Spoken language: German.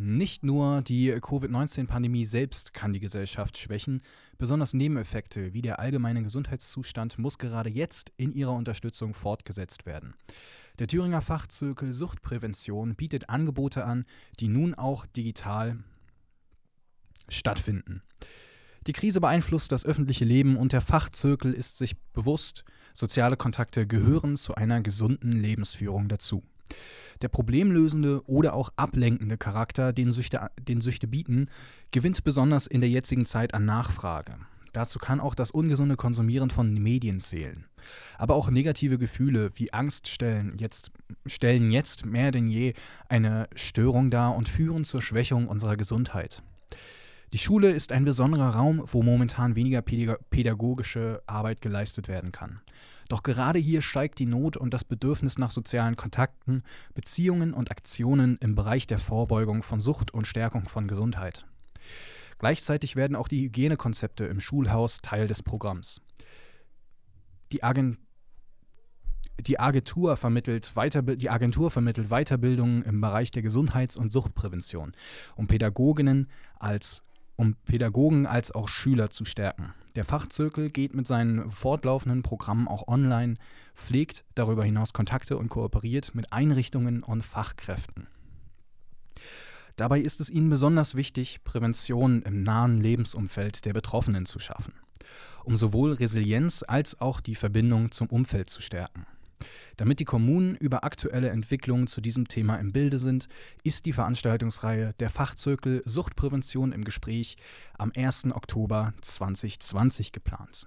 Nicht nur die Covid-19-Pandemie selbst kann die Gesellschaft schwächen, besonders Nebeneffekte wie der allgemeine Gesundheitszustand muss gerade jetzt in ihrer Unterstützung fortgesetzt werden. Der Thüringer Fachzirkel Suchtprävention bietet Angebote an, die nun auch digital stattfinden. Die Krise beeinflusst das öffentliche Leben und der Fachzirkel ist sich bewusst, soziale Kontakte gehören zu einer gesunden Lebensführung dazu. Der problemlösende oder auch ablenkende Charakter, den Süchte, den Süchte bieten, gewinnt besonders in der jetzigen Zeit an Nachfrage. Dazu kann auch das ungesunde Konsumieren von Medien zählen. Aber auch negative Gefühle wie Angst stellen jetzt, stellen jetzt mehr denn je eine Störung dar und führen zur Schwächung unserer Gesundheit. Die Schule ist ein besonderer Raum, wo momentan weniger pädagogische Arbeit geleistet werden kann. Doch gerade hier steigt die Not und das Bedürfnis nach sozialen Kontakten, Beziehungen und Aktionen im Bereich der Vorbeugung von Sucht und Stärkung von Gesundheit. Gleichzeitig werden auch die Hygienekonzepte im Schulhaus Teil des Programms. Die, Agent die, Agentur vermittelt die Agentur vermittelt Weiterbildungen im Bereich der Gesundheits- und Suchtprävention, um Pädagoginnen als um Pädagogen als auch Schüler zu stärken. Der Fachzirkel geht mit seinen fortlaufenden Programmen auch online, pflegt darüber hinaus Kontakte und kooperiert mit Einrichtungen und Fachkräften. Dabei ist es ihnen besonders wichtig, Prävention im nahen Lebensumfeld der Betroffenen zu schaffen, um sowohl Resilienz als auch die Verbindung zum Umfeld zu stärken. Damit die Kommunen über aktuelle Entwicklungen zu diesem Thema im Bilde sind, ist die Veranstaltungsreihe der Fachzirkel Suchtprävention im Gespräch am 1. Oktober 2020 geplant.